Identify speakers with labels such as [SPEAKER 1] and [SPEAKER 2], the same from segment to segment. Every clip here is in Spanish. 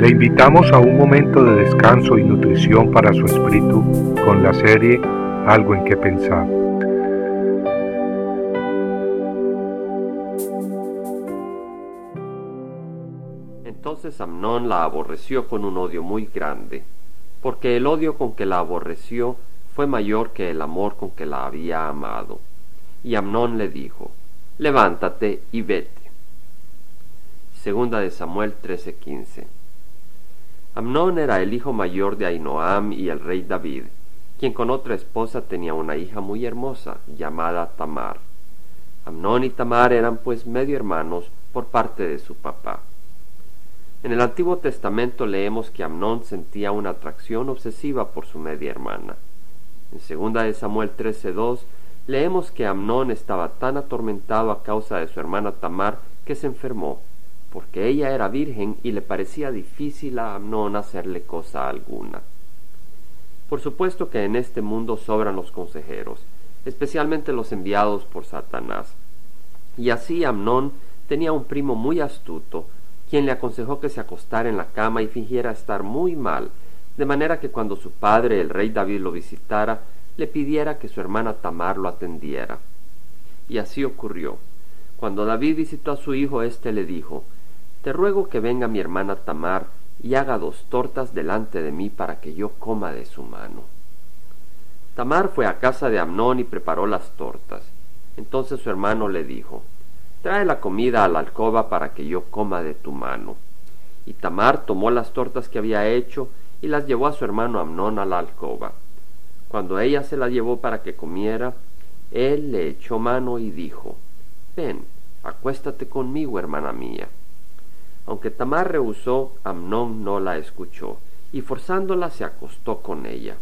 [SPEAKER 1] Le invitamos a un momento de descanso y nutrición para su espíritu con la serie Algo en que pensar.
[SPEAKER 2] Entonces Amnón la aborreció con un odio muy grande, porque el odio con que la aborreció fue mayor que el amor con que la había amado. Y Amnón le dijo, Levántate y vete. Segunda de Samuel 13:15 Amnón era el hijo mayor de Ainoam y el rey David, quien con otra esposa tenía una hija muy hermosa, llamada Tamar. Amnón y Tamar eran pues medio hermanos por parte de su papá. En el Antiguo Testamento leemos que Amnón sentía una atracción obsesiva por su media hermana. En segunda de Samuel 13:2 leemos que Amnón estaba tan atormentado a causa de su hermana Tamar que se enfermó, porque ella era virgen y le parecía difícil a Amnón hacerle cosa alguna. Por supuesto que en este mundo sobran los consejeros, especialmente los enviados por Satanás. Y así Amnón tenía un primo muy astuto, quien le aconsejó que se acostara en la cama y fingiera estar muy mal, de manera que cuando su padre, el rey David, lo visitara, le pidiera que su hermana Tamar lo atendiera. Y así ocurrió. Cuando David visitó a su hijo, éste le dijo, Te ruego que venga mi hermana Tamar y haga dos tortas delante de mí para que yo coma de su mano. Tamar fue a casa de Amnón y preparó las tortas. Entonces su hermano le dijo, Trae la comida a la alcoba para que yo coma de tu mano. Y Tamar tomó las tortas que había hecho y las llevó a su hermano Amnón a la alcoba. Cuando ella se las llevó para que comiera, él le echó mano y dijo, Ven, acuéstate conmigo, hermana mía. Aunque Tamar rehusó, Amnón no la escuchó, y forzándola se acostó con ella.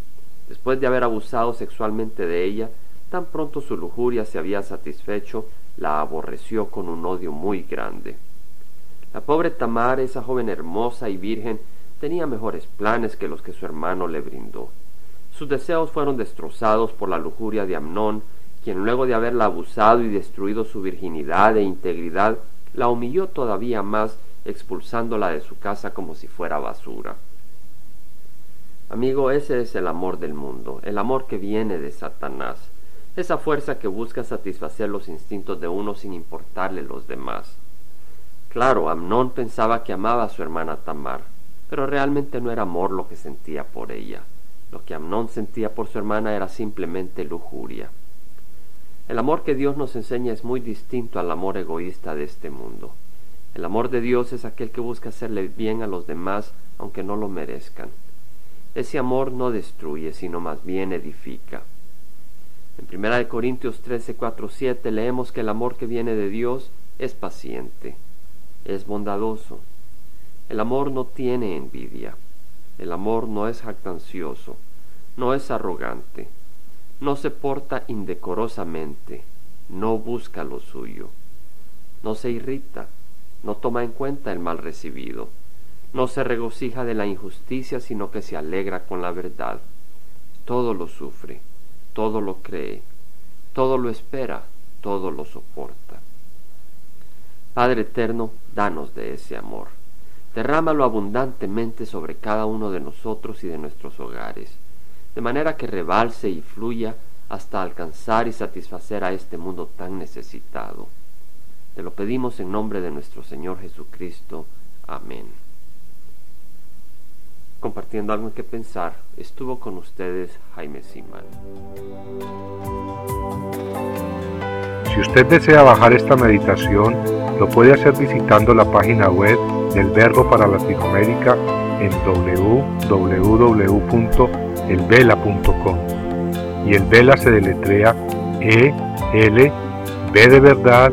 [SPEAKER 2] Después de haber abusado sexualmente de ella, tan pronto su lujuria se había satisfecho, la aborreció con un odio muy grande. La pobre Tamar, esa joven hermosa y virgen, tenía mejores planes que los que su hermano le brindó. Sus deseos fueron destrozados por la lujuria de Amnón, quien luego de haberla abusado y destruido su virginidad e integridad, la humilló todavía más, expulsándola de su casa como si fuera basura. Amigo, ese es el amor del mundo, el amor que viene de Satanás esa fuerza que busca satisfacer los instintos de uno sin importarle los demás. Claro, Amnón pensaba que amaba a su hermana Tamar, pero realmente no era amor lo que sentía por ella. Lo que Amnón sentía por su hermana era simplemente lujuria. El amor que Dios nos enseña es muy distinto al amor egoísta de este mundo. El amor de Dios es aquel que busca hacerle bien a los demás aunque no lo merezcan. Ese amor no destruye, sino más bien edifica. En 1 Corintios 13, 4, 7 leemos que el amor que viene de Dios es paciente, es bondadoso. El amor no tiene envidia. El amor no es jactancioso, no es arrogante, no se porta indecorosamente, no busca lo suyo, no se irrita, no toma en cuenta el mal recibido, no se regocija de la injusticia, sino que se alegra con la verdad. Todo lo sufre todo lo cree, todo lo espera, todo lo soporta. Padre eterno, danos de ese amor. Derrámalo abundantemente sobre cada uno de nosotros y de nuestros hogares, de manera que rebalse y fluya hasta alcanzar y satisfacer a este mundo tan necesitado. Te lo pedimos en nombre de nuestro Señor Jesucristo. Amén compartiendo algo en que pensar, estuvo con ustedes Jaime Simán.
[SPEAKER 1] Si usted desea bajar esta meditación, lo puede hacer visitando la página web del Verbo para Latinoamérica en www.elvela.com. Y el Vela se deletrea E L B de verdad